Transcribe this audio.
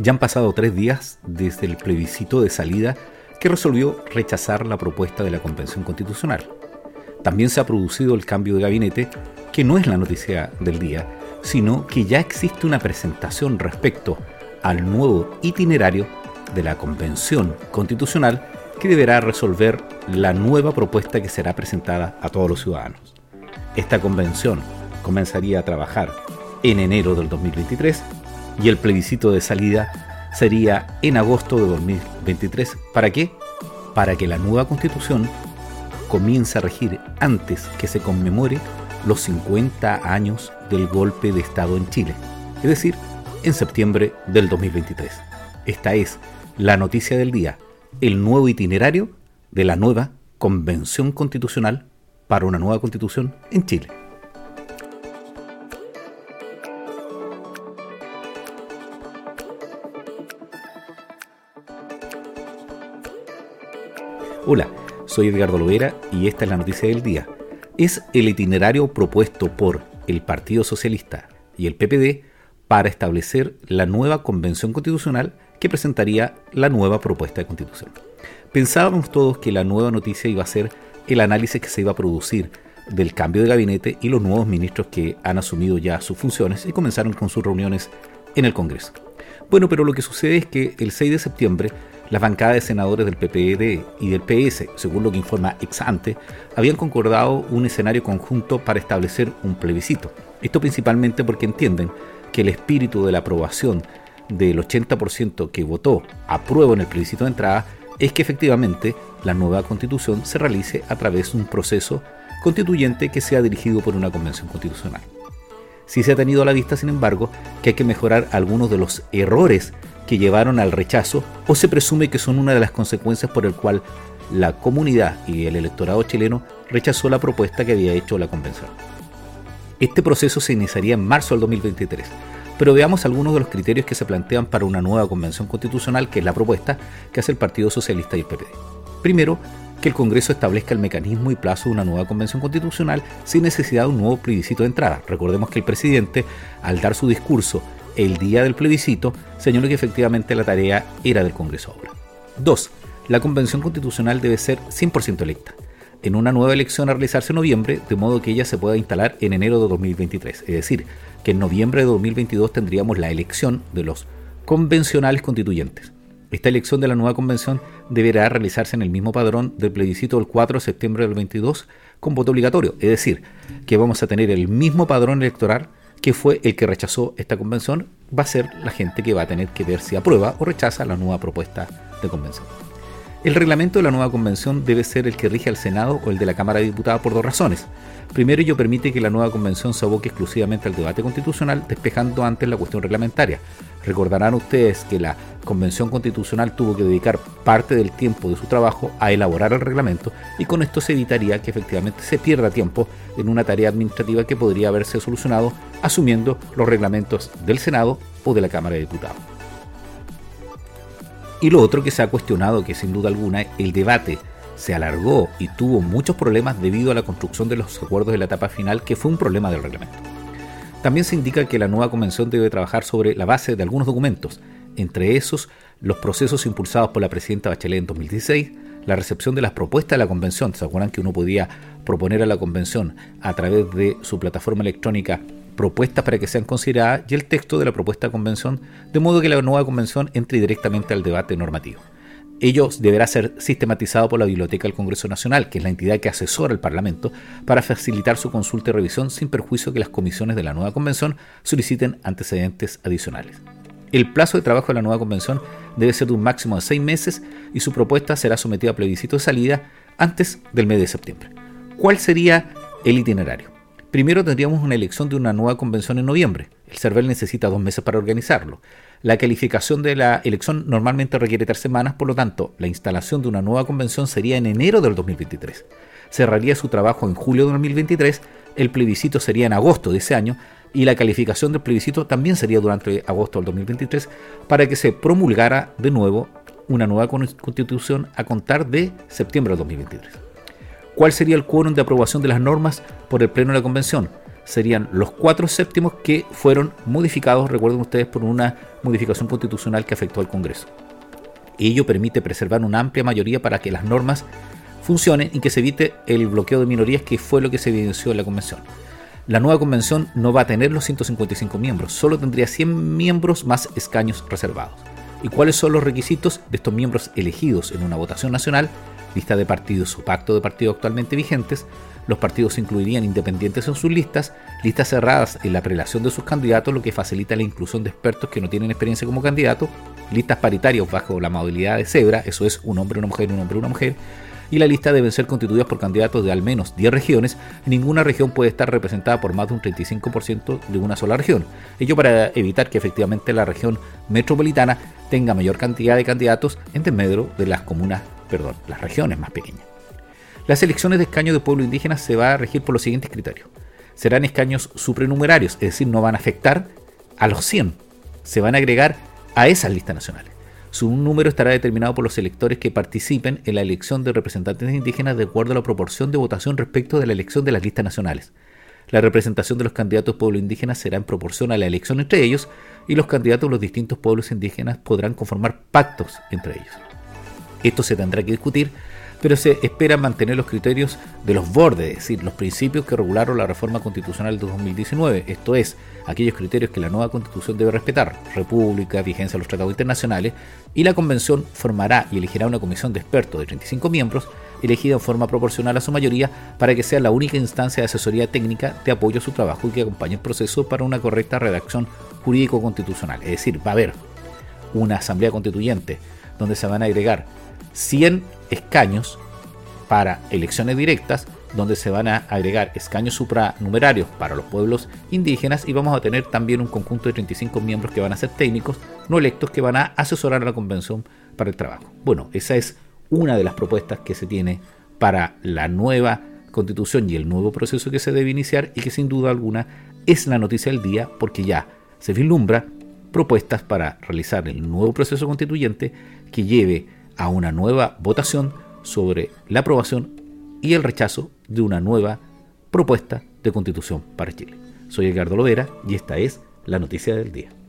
Ya han pasado tres días desde el plebiscito de salida que resolvió rechazar la propuesta de la Convención Constitucional. También se ha producido el cambio de gabinete, que no es la noticia del día, sino que ya existe una presentación respecto al nuevo itinerario de la Convención Constitucional que deberá resolver la nueva propuesta que será presentada a todos los ciudadanos. Esta convención comenzaría a trabajar en enero del 2023 y el plebiscito de salida sería en agosto de 2023. ¿Para qué? Para que la nueva constitución comience a regir antes que se conmemore los 50 años del golpe de Estado en Chile, es decir, en septiembre del 2023. Esta es la noticia del día, el nuevo itinerario de la nueva Convención Constitucional para una nueva constitución en Chile. Hola, soy Edgardo Lovera y esta es la noticia del día. Es el itinerario propuesto por el Partido Socialista y el PPD para establecer la nueva convención constitucional que presentaría la nueva propuesta de constitución. Pensábamos todos que la nueva noticia iba a ser el análisis que se iba a producir del cambio de gabinete y los nuevos ministros que han asumido ya sus funciones y comenzaron con sus reuniones en el Congreso. Bueno, pero lo que sucede es que el 6 de septiembre las bancadas de senadores del PPD y del PS, según lo que informa Exante, habían concordado un escenario conjunto para establecer un plebiscito. Esto principalmente porque entienden que el espíritu de la aprobación del 80% que votó apruebo en el plebiscito de entrada es que efectivamente la nueva constitución se realice a través de un proceso constituyente que sea dirigido por una convención constitucional. Si se ha tenido a la vista, sin embargo, que hay que mejorar algunos de los errores que llevaron al rechazo o se presume que son una de las consecuencias por el cual la comunidad y el electorado chileno rechazó la propuesta que había hecho la convención. Este proceso se iniciaría en marzo del 2023, pero veamos algunos de los criterios que se plantean para una nueva convención constitucional, que es la propuesta que hace el Partido Socialista y el PPD. Primero, que el Congreso establezca el mecanismo y plazo de una nueva convención constitucional sin necesidad de un nuevo plebiscito de entrada. Recordemos que el presidente, al dar su discurso el día del plebiscito, señaló que efectivamente la tarea era del Congreso ahora. 2. La Convención Constitucional debe ser 100% electa, en una nueva elección a realizarse en noviembre, de modo que ella se pueda instalar en enero de 2023. Es decir, que en noviembre de 2022 tendríamos la elección de los convencionales constituyentes. Esta elección de la nueva convención deberá realizarse en el mismo padrón del plebiscito del 4 de septiembre del 22 con voto obligatorio, es decir, que vamos a tener el mismo padrón electoral que fue el que rechazó esta convención, va a ser la gente que va a tener que ver si aprueba o rechaza la nueva propuesta de convención. El reglamento de la nueva convención debe ser el que rige al Senado o el de la Cámara de Diputados por dos razones. Primero, ello permite que la nueva convención se aboque exclusivamente al debate constitucional, despejando antes la cuestión reglamentaria. Recordarán ustedes que la convención constitucional tuvo que dedicar parte del tiempo de su trabajo a elaborar el reglamento y con esto se evitaría que efectivamente se pierda tiempo en una tarea administrativa que podría haberse solucionado asumiendo los reglamentos del Senado o de la Cámara de Diputados. Y lo otro que se ha cuestionado, que sin duda alguna el debate se alargó y tuvo muchos problemas debido a la construcción de los acuerdos de la etapa final, que fue un problema del reglamento. También se indica que la nueva convención debe trabajar sobre la base de algunos documentos, entre esos los procesos impulsados por la presidenta Bachelet en 2016, la recepción de las propuestas de la convención. ¿Se acuerdan que uno podía proponer a la convención a través de su plataforma electrónica propuestas para que sean consideradas y el texto de la propuesta de convención, de modo que la nueva convención entre directamente al debate normativo. Ello deberá ser sistematizado por la Biblioteca del Congreso Nacional, que es la entidad que asesora al Parlamento, para facilitar su consulta y revisión sin perjuicio que las comisiones de la nueva convención soliciten antecedentes adicionales. El plazo de trabajo de la nueva convención debe ser de un máximo de seis meses y su propuesta será sometida a plebiscito de salida antes del mes de septiembre. ¿Cuál sería el itinerario? Primero tendríamos una elección de una nueva convención en noviembre. El CERVEL necesita dos meses para organizarlo. La calificación de la elección normalmente requiere tres semanas, por lo tanto, la instalación de una nueva convención sería en enero del 2023. Cerraría su trabajo en julio de 2023, el plebiscito sería en agosto de ese año y la calificación del plebiscito también sería durante agosto del 2023 para que se promulgara de nuevo una nueva constitución a contar de septiembre del 2023. ¿Cuál sería el quórum de aprobación de las normas por el Pleno de la Convención? serían los cuatro séptimos que fueron modificados, recuerden ustedes, por una modificación constitucional que afectó al Congreso. Ello permite preservar una amplia mayoría para que las normas funcionen y que se evite el bloqueo de minorías que fue lo que se evidenció en la convención. La nueva convención no va a tener los 155 miembros, solo tendría 100 miembros más escaños reservados. ¿Y cuáles son los requisitos de estos miembros elegidos en una votación nacional? Lista de partidos o pacto de partidos actualmente vigentes, los partidos incluirían independientes en sus listas, listas cerradas en la prelación de sus candidatos, lo que facilita la inclusión de expertos que no tienen experiencia como candidatos, listas paritarias bajo la modalidad de cebra, eso es un hombre, una mujer, un hombre, una mujer, y la lista deben ser constituidas por candidatos de al menos 10 regiones. Ninguna región puede estar representada por más de un 35% de una sola región. Ello para evitar que efectivamente la región metropolitana tenga mayor cantidad de candidatos en desmedro de las comunas, perdón, las regiones más pequeñas. Las elecciones de escaños de pueblo indígena se va a regir por los siguientes criterios. Serán escaños supranumerarios, es decir, no van a afectar a los 100, se van a agregar a esas listas nacionales. Su número estará determinado por los electores que participen en la elección de representantes indígenas de acuerdo a la proporción de votación respecto de la elección de las listas nacionales. La representación de los candidatos pueblos indígenas será en proporción a la elección entre ellos y los candidatos de los distintos pueblos indígenas podrán conformar pactos entre ellos. Esto se tendrá que discutir pero se espera mantener los criterios de los bordes, es decir, los principios que regularon la reforma constitucional de 2019, esto es, aquellos criterios que la nueva constitución debe respetar, república, vigencia de los tratados internacionales, y la convención formará y elegirá una comisión de expertos de 35 miembros, elegida en forma proporcional a su mayoría, para que sea la única instancia de asesoría técnica de apoyo a su trabajo y que acompañe el proceso para una correcta redacción jurídico-constitucional. Es decir, va a haber una asamblea constituyente donde se van a agregar 100 escaños para elecciones directas, donde se van a agregar escaños supranumerarios para los pueblos indígenas y vamos a tener también un conjunto de 35 miembros que van a ser técnicos, no electos, que van a asesorar a la convención para el trabajo. Bueno, esa es una de las propuestas que se tiene para la nueva constitución y el nuevo proceso que se debe iniciar y que sin duda alguna es la noticia del día porque ya se vislumbra propuestas para realizar el nuevo proceso constituyente que lleve a una nueva votación sobre la aprobación y el rechazo de una nueva propuesta de constitución para Chile. Soy Edgardo Lovera y esta es la noticia del día.